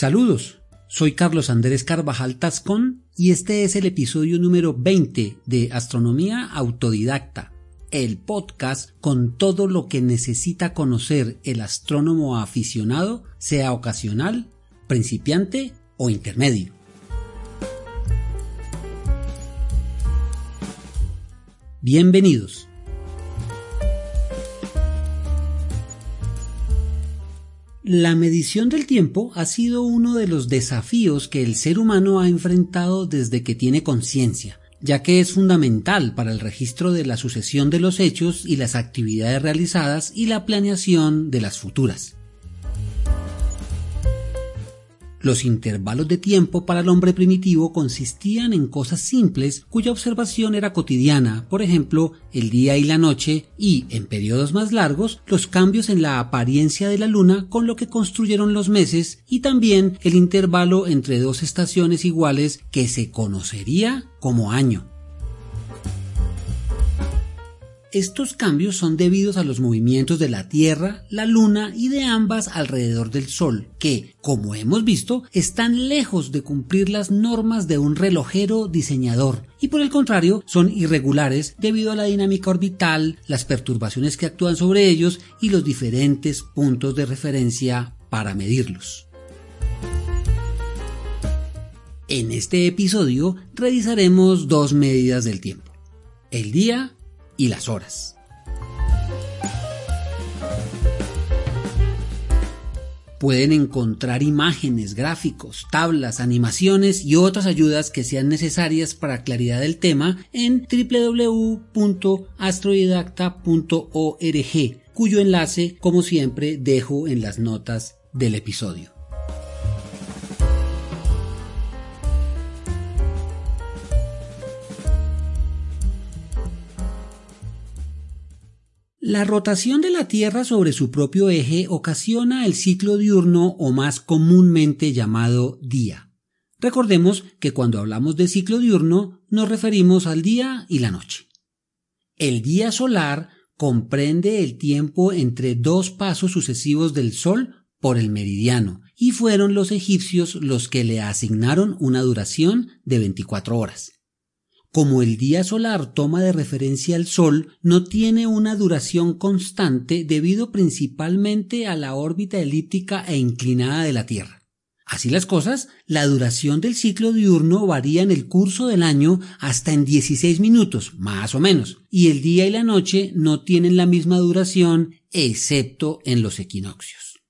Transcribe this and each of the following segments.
Saludos, soy Carlos Andrés Carvajal Tascón y este es el episodio número 20 de Astronomía Autodidacta, el podcast con todo lo que necesita conocer el astrónomo aficionado, sea ocasional, principiante o intermedio. Bienvenidos. La medición del tiempo ha sido uno de los desafíos que el ser humano ha enfrentado desde que tiene conciencia, ya que es fundamental para el registro de la sucesión de los hechos y las actividades realizadas y la planeación de las futuras. Los intervalos de tiempo para el hombre primitivo consistían en cosas simples cuya observación era cotidiana, por ejemplo, el día y la noche, y, en periodos más largos, los cambios en la apariencia de la luna con lo que construyeron los meses y también el intervalo entre dos estaciones iguales que se conocería como año. Estos cambios son debidos a los movimientos de la Tierra, la Luna y de ambas alrededor del Sol, que, como hemos visto, están lejos de cumplir las normas de un relojero diseñador y por el contrario son irregulares debido a la dinámica orbital, las perturbaciones que actúan sobre ellos y los diferentes puntos de referencia para medirlos. En este episodio revisaremos dos medidas del tiempo, el día y las horas. Pueden encontrar imágenes, gráficos, tablas, animaciones y otras ayudas que sean necesarias para claridad del tema en www.astrodidacta.org, cuyo enlace, como siempre, dejo en las notas del episodio. La rotación de la Tierra sobre su propio eje ocasiona el ciclo diurno o más comúnmente llamado día. Recordemos que cuando hablamos de ciclo diurno nos referimos al día y la noche. El día solar comprende el tiempo entre dos pasos sucesivos del Sol por el meridiano, y fueron los egipcios los que le asignaron una duración de 24 horas. Como el día solar toma de referencia al Sol, no tiene una duración constante debido principalmente a la órbita elíptica e inclinada de la Tierra. Así las cosas, la duración del ciclo diurno varía en el curso del año hasta en 16 minutos, más o menos, y el día y la noche no tienen la misma duración excepto en los equinoccios.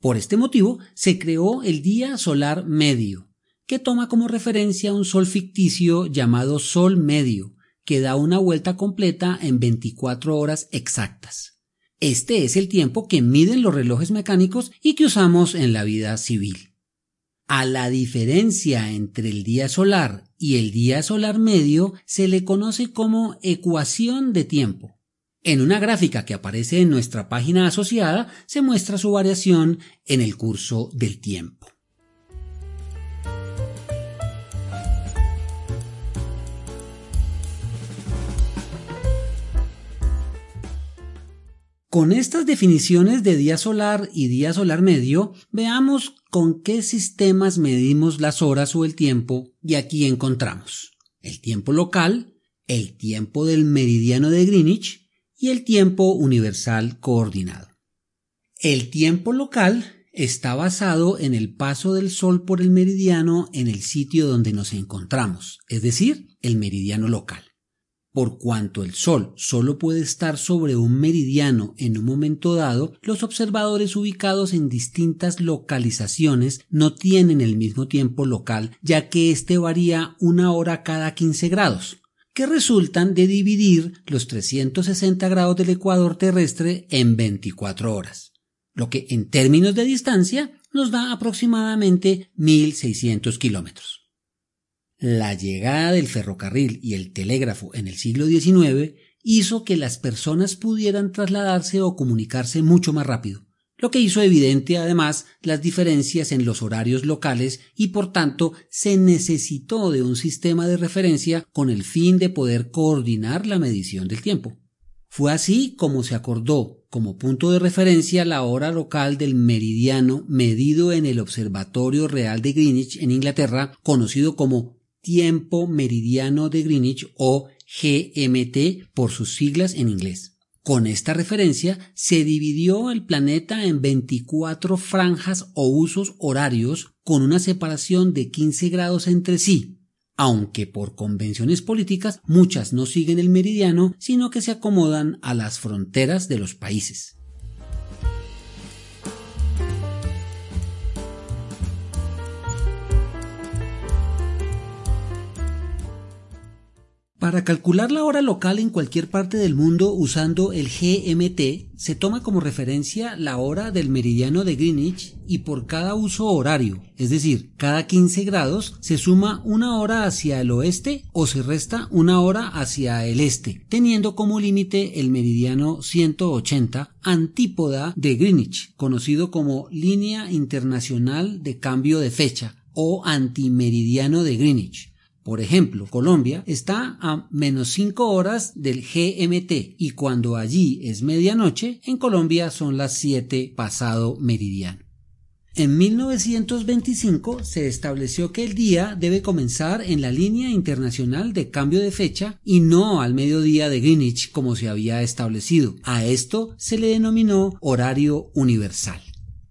Por este motivo se creó el día solar medio, que toma como referencia un sol ficticio llamado Sol medio, que da una vuelta completa en 24 horas exactas. Este es el tiempo que miden los relojes mecánicos y que usamos en la vida civil. A la diferencia entre el día solar y el día solar medio se le conoce como ecuación de tiempo. En una gráfica que aparece en nuestra página asociada se muestra su variación en el curso del tiempo. Con estas definiciones de día solar y día solar medio, veamos con qué sistemas medimos las horas o el tiempo y aquí encontramos el tiempo local, el tiempo del meridiano de Greenwich y el tiempo universal coordinado. El tiempo local está basado en el paso del Sol por el meridiano en el sitio donde nos encontramos, es decir, el meridiano local. Por cuanto el Sol solo puede estar sobre un meridiano en un momento dado, los observadores ubicados en distintas localizaciones no tienen el mismo tiempo local, ya que éste varía una hora cada 15 grados, que resultan de dividir los 360 grados del ecuador terrestre en 24 horas, lo que en términos de distancia nos da aproximadamente 1600 kilómetros. La llegada del ferrocarril y el telégrafo en el siglo XIX hizo que las personas pudieran trasladarse o comunicarse mucho más rápido, lo que hizo evidente además las diferencias en los horarios locales y por tanto se necesitó de un sistema de referencia con el fin de poder coordinar la medición del tiempo. Fue así como se acordó como punto de referencia la hora local del meridiano medido en el Observatorio Real de Greenwich en Inglaterra, conocido como tiempo meridiano de Greenwich o GMT por sus siglas en inglés. Con esta referencia se dividió el planeta en 24 franjas o usos horarios con una separación de 15 grados entre sí, aunque por convenciones políticas muchas no siguen el meridiano, sino que se acomodan a las fronteras de los países. Para calcular la hora local en cualquier parte del mundo usando el GMT, se toma como referencia la hora del meridiano de Greenwich y por cada uso horario, es decir, cada 15 grados, se suma una hora hacia el oeste o se resta una hora hacia el este, teniendo como límite el meridiano 180, antípoda de Greenwich, conocido como línea internacional de cambio de fecha o antimeridiano de Greenwich por ejemplo, Colombia está a menos 5 horas del GMT y cuando allí es medianoche, en Colombia son las 7 pasado meridiano. En 1925 se estableció que el día debe comenzar en la línea internacional de cambio de fecha y no al mediodía de Greenwich como se había establecido. A esto se le denominó horario universal.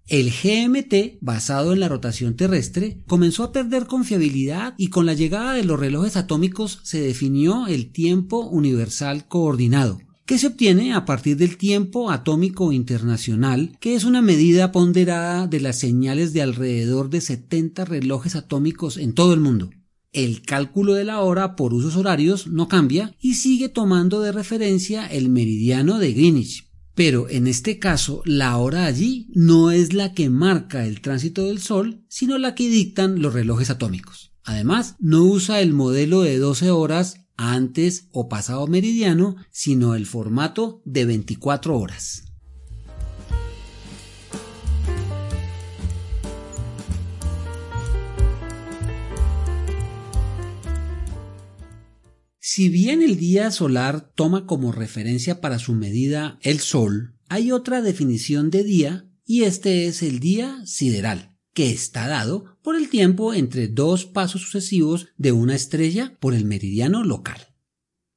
El GMT, basado en la rotación terrestre, comenzó a perder confiabilidad y con la llegada de los relojes atómicos se definió el tiempo universal coordinado, que se obtiene a partir del tiempo atómico internacional, que es una medida ponderada de las señales de alrededor de 70 relojes atómicos en todo el mundo. El cálculo de la hora por usos horarios no cambia y sigue tomando de referencia el meridiano de Greenwich, pero en este caso, la hora allí no es la que marca el tránsito del Sol, sino la que dictan los relojes atómicos. Además, no usa el modelo de 12 horas antes o pasado meridiano, sino el formato de 24 horas. Si bien el día solar toma como referencia para su medida el Sol, hay otra definición de día y este es el día sideral, que está dado por el tiempo entre dos pasos sucesivos de una estrella por el meridiano local.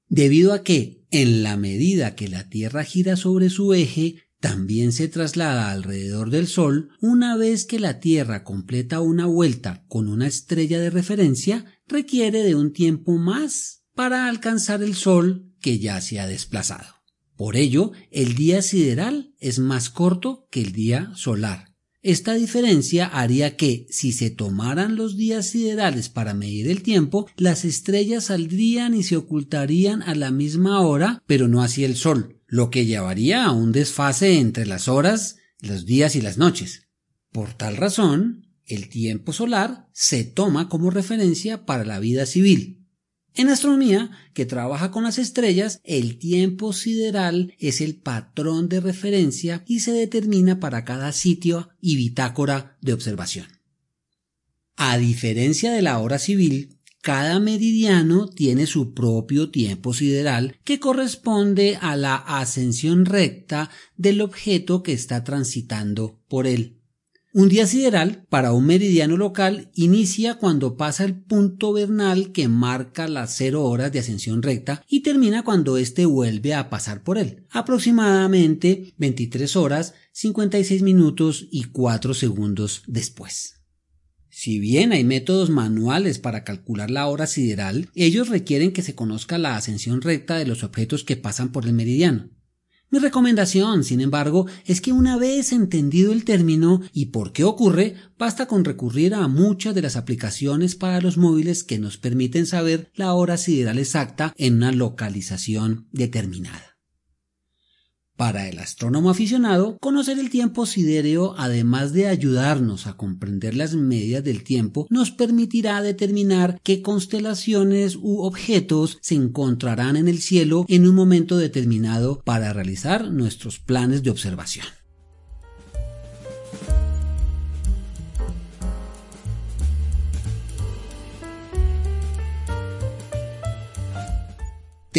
Debido a que, en la medida que la Tierra gira sobre su eje, también se traslada alrededor del Sol, una vez que la Tierra completa una vuelta con una estrella de referencia, requiere de un tiempo más para alcanzar el Sol que ya se ha desplazado. Por ello, el día sideral es más corto que el día solar. Esta diferencia haría que, si se tomaran los días siderales para medir el tiempo, las estrellas saldrían y se ocultarían a la misma hora, pero no hacia el Sol, lo que llevaría a un desfase entre las horas, los días y las noches. Por tal razón, el tiempo solar se toma como referencia para la vida civil, en astronomía, que trabaja con las estrellas, el tiempo sideral es el patrón de referencia y se determina para cada sitio y bitácora de observación. A diferencia de la hora civil, cada meridiano tiene su propio tiempo sideral que corresponde a la ascensión recta del objeto que está transitando por él. Un día sideral para un meridiano local inicia cuando pasa el punto vernal que marca las cero horas de ascensión recta y termina cuando éste vuelve a pasar por él, aproximadamente 23 horas 56 minutos y 4 segundos después. Si bien hay métodos manuales para calcular la hora sideral, ellos requieren que se conozca la ascensión recta de los objetos que pasan por el meridiano. Mi recomendación, sin embargo, es que una vez entendido el término y por qué ocurre, basta con recurrir a muchas de las aplicaciones para los móviles que nos permiten saber la hora sideral exacta en una localización determinada. Para el astrónomo aficionado, conocer el tiempo sidéreo, además de ayudarnos a comprender las medidas del tiempo, nos permitirá determinar qué constelaciones u objetos se encontrarán en el cielo en un momento determinado para realizar nuestros planes de observación.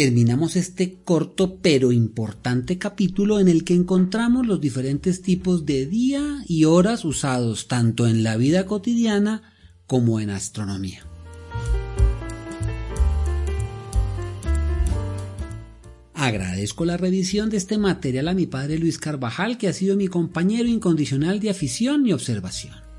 Terminamos este corto pero importante capítulo en el que encontramos los diferentes tipos de día y horas usados tanto en la vida cotidiana como en astronomía. Agradezco la revisión de este material a mi padre Luis Carvajal, que ha sido mi compañero incondicional de afición y observación.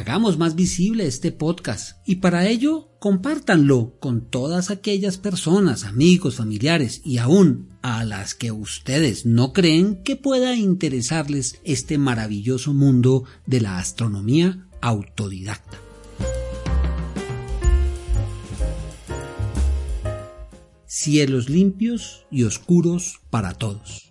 Hagamos más visible este podcast y para ello compártanlo con todas aquellas personas, amigos, familiares y aún a las que ustedes no creen que pueda interesarles este maravilloso mundo de la astronomía autodidacta. Cielos limpios y oscuros para todos.